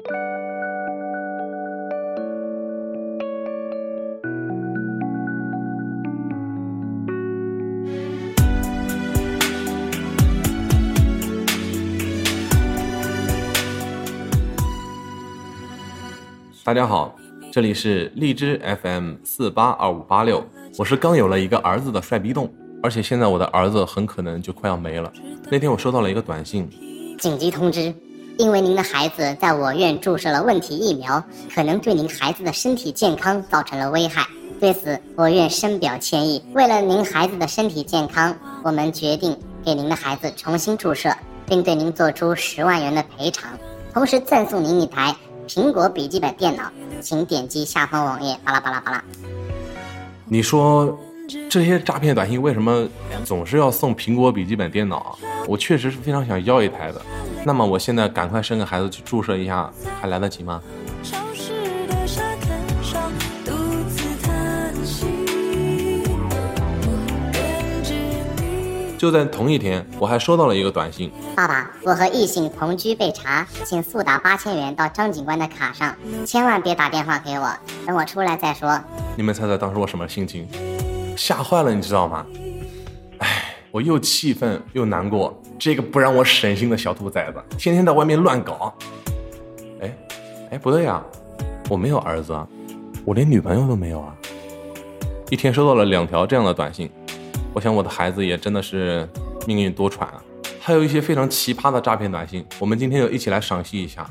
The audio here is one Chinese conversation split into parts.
大家好，这里是荔枝 FM 四八二五八六，我是刚有了一个儿子的帅逼洞，而且现在我的儿子很可能就快要没了。那天我收到了一个短信，紧急通知，因为您的孩子在我院注射了问题疫苗，可能对您孩子的身体健康造成了危害。对此，我院深表歉意。为了您孩子的身体健康，我们决定给您的孩子重新注射，并对您做出十万元的赔偿，同时赠送您一台苹果笔记本电脑。请点击下方网页，巴拉巴拉巴拉。你说这些诈骗短信为什么总是要送苹果笔记本电脑啊？我确实是非常想要一台的。那么我现在赶快生个孩子去注射一下，还来得及吗？就在同一天，我还收到了一个短信，爸爸，我和异性同居被查，请速打八千元到张警官的卡上，千万别打电话给我，等我出来再说。你们猜猜当时我什么心情？吓坏了，你知道吗？哎，我又气愤又难过。这个不让我省心的小兔崽子，天天在外面乱搞。哎，哎，不对呀，我没有儿子啊，我连女朋友都没有啊。一天收到了两条这样的短信，我想我的孩子也真的是命运多舛啊。还有一些非常奇葩的诈骗短信，我们今天就一起来赏析一下。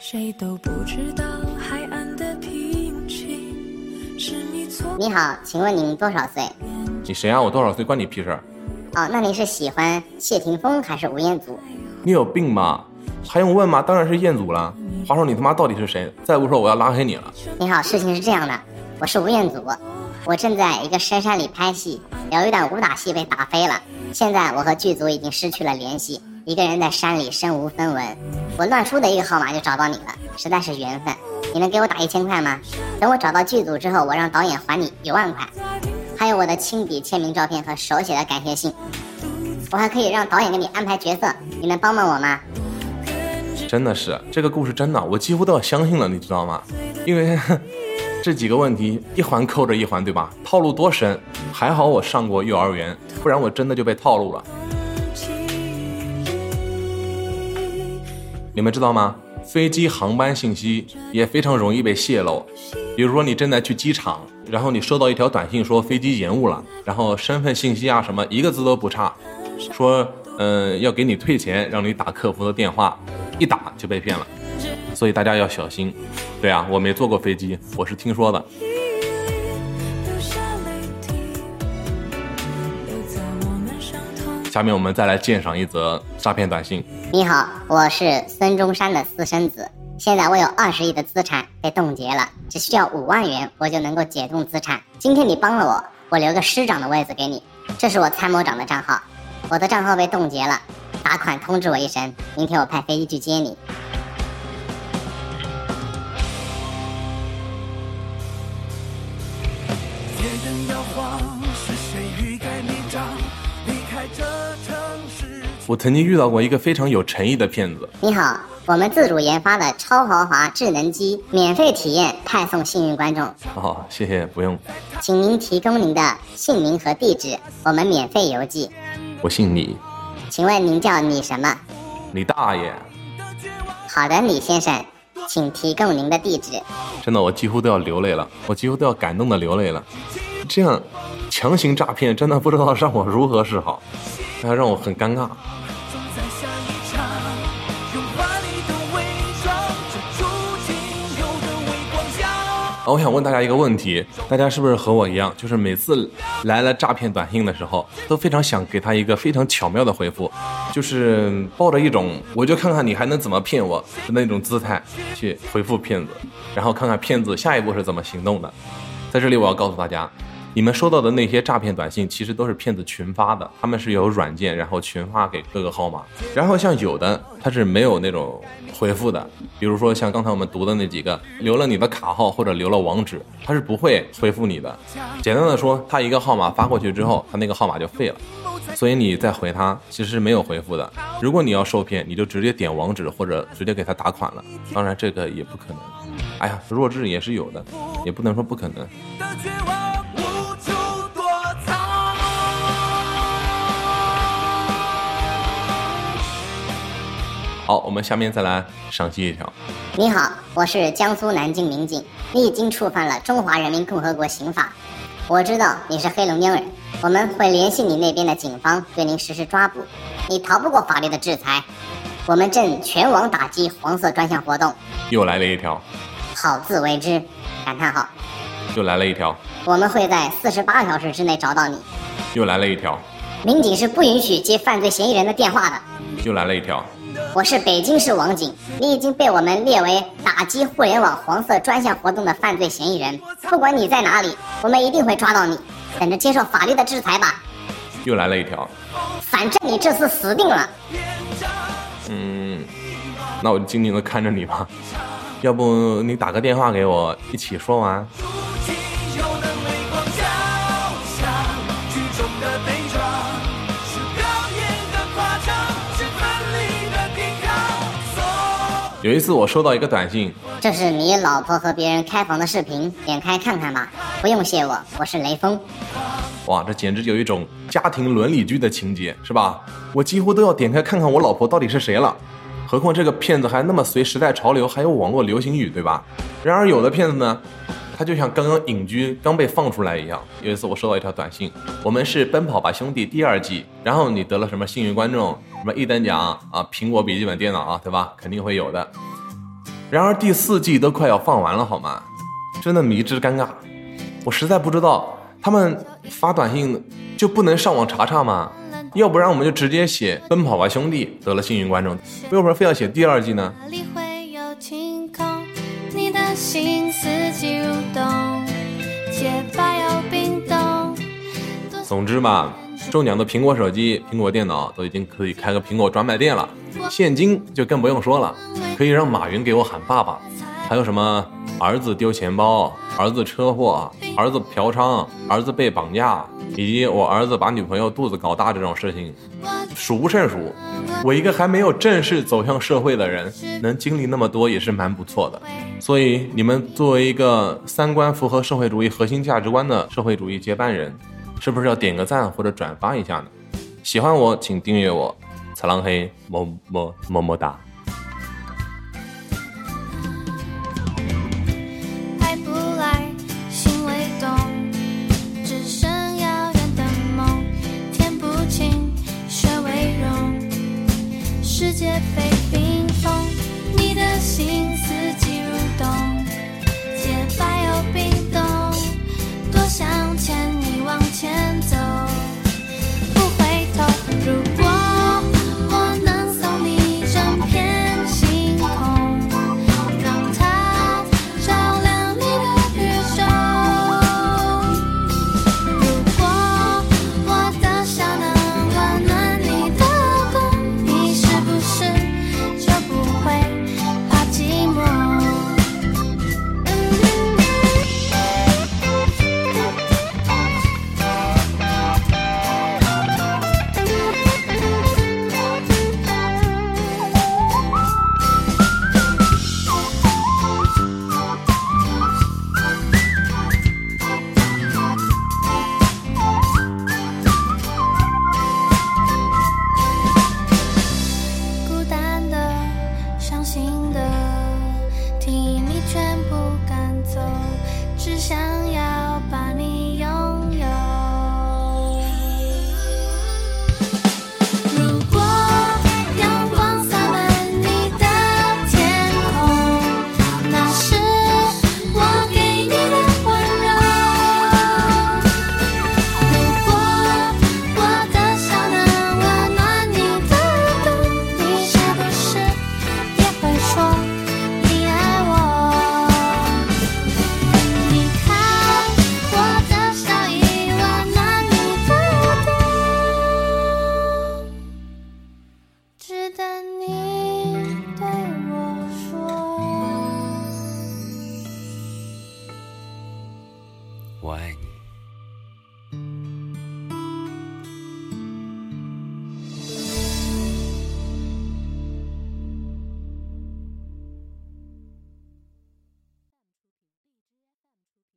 谁都不知道你好，请问您多少岁？你谁啊？我多少岁关你屁事儿？哦，那您是喜欢谢霆锋还是吴彦祖？你有病吧？还用问吗？当然是彦祖了。话说你他妈到底是谁？再不说我要拉黑你了。你好，事情是这样的，我是吴彦祖，我正在一个深山里拍戏，有一段武打戏被打飞了，现在我和剧组已经失去了联系，一个人在山里身无分文。我乱输的一个号码就找到你了，实在是缘分。你能给我打一千块吗？等我找到剧组之后，我让导演还你一万块，还有我的亲笔签名照片和手写的感谢信。我还可以让导演给你安排角色，你能帮帮我吗？真的是这个故事真的，我几乎都要相信了，你知道吗？因为这几个问题一环扣着一环，对吧？套路多深，还好我上过幼儿园，不然我真的就被套路了。你们知道吗？飞机航班信息也非常容易被泄露。比如说，你正在去机场，然后你收到一条短信说飞机延误了，然后身份信息啊什么一个字都不差，说嗯要给你退钱，让你打客服的电话，一打就被骗了。所以大家要小心。对啊，我没坐过飞机，我是听说的。下面我们再来鉴赏一则诈骗短信。你好，我是孙中山的私生子，现在我有二十亿的资产被冻结了，只需要五万元我就能够解冻资产。今天你帮了我，我留个师长的位子给你，这是我参谋长的账号，我的账号被冻结了，打款通知我一声，明天我派飞机去接你。天人摇晃，是谁欲盖弥彰？离开这。我曾经遇到过一个非常有诚意的骗子，你好，我们自主研发的超豪华智能机免费体验派送幸运观众，哦，谢谢，不用，请您提供您的姓名和地址，我们免费邮寄。我姓李，请问您叫李什么？李大爷，好的，李先生，请提供您的地址。真的我几乎都要流泪了，我几乎都要感动的流泪了。这样强行诈骗，真的不知道让我如何是好，这还让我很尴尬。我想问大家一个问题，大家是不是和我一样，就是每次来了诈骗短信的时候，都非常想给他一个非常巧妙的回复，就是抱着一种我就看看你还能怎么骗我的那种姿态去回复骗子，然后看看骗子下一步是怎么行动的。在这里我要告诉大家，你们收到的那些诈骗短信，其实都是骗子群发的，他们是有软件，然后群发给各个号码。然后像有的他是没有那种回复的，比如说像刚才我们读的那几个，留了你的卡号或者留了网址，他是不会回复你的。简单的说，他一个号码发过去之后，他那个号码就废了。所以你再回他，其实是没有回复的。如果你要受骗，你就直接点网址或者直接给他打款了。当然这个也不可能。哎呀，弱智也是有的，也不能说不可能。好，我们下面再来赏析一条。你好，我是江苏南京民警，你已经触犯了《中华人民共和国刑法》，我知道你是黑龙江人，我们会联系你那边的警方对您实施抓捕，你逃不过法律的制裁。我们正全网打击黄色专项活动，又来了一条，好自为之！感叹号！又来了一条，我们会在四十八小时之内找到你。又来了一条，民警是不允许接犯罪嫌疑人的电话的。又来了一条。我是北京市网警，你已经被我们列为打击互联网黄色专项活动的犯罪嫌疑人。不管你在哪里，我们一定会抓到你，等着接受法律的制裁吧。又来了一条。反正你这次死定了。嗯，那我就静静的看着你吧。要不你打个电话给我，一起说完。有一次我收到一个短信，这是你老婆和别人开房的视频，点开看看吧。不用谢我，我是雷锋。哇，这简直有一种家庭伦理剧的情节，是吧？我几乎都要点开看看我老婆到底是谁了。何况这个骗子还那么随时代潮流，还有网络流行语，对吧？然而有的骗子呢，他就像刚刚隐居刚被放出来一样。有一次我收到一条短信，我们是《奔跑吧兄弟》第二季，然后你得了什么幸运观众，什么一等奖啊，苹果笔记本电脑啊，对吧？肯定会有的。然而第四季都快要放完了，好吗？真的迷之尴尬，我实在不知道他们发短信就不能上网查查吗？要不然我们就直接写《奔跑吧兄弟》得了幸运观众，为什么非要写第二季呢？总之嘛，中奖的苹果手机、苹果电脑都已经可以开个苹果专卖店了，现金就更不用说了，可以让马云给我喊爸爸。还有什么儿子丢钱包、儿子车祸、儿子嫖娼、儿子被绑架，以及我儿子把女朋友肚子搞大这种事情，数不胜数。我一个还没有正式走向社会的人，能经历那么多也是蛮不错的。所以你们作为一个三观符合社会主义核心价值观的社会主义接班人，是不是要点个赞或者转发一下呢？喜欢我请订阅我，彩浪黑么么么么哒。爱不来，心未动，只剩遥远的梦，天不晴，水未溶，世界非冰封，你的心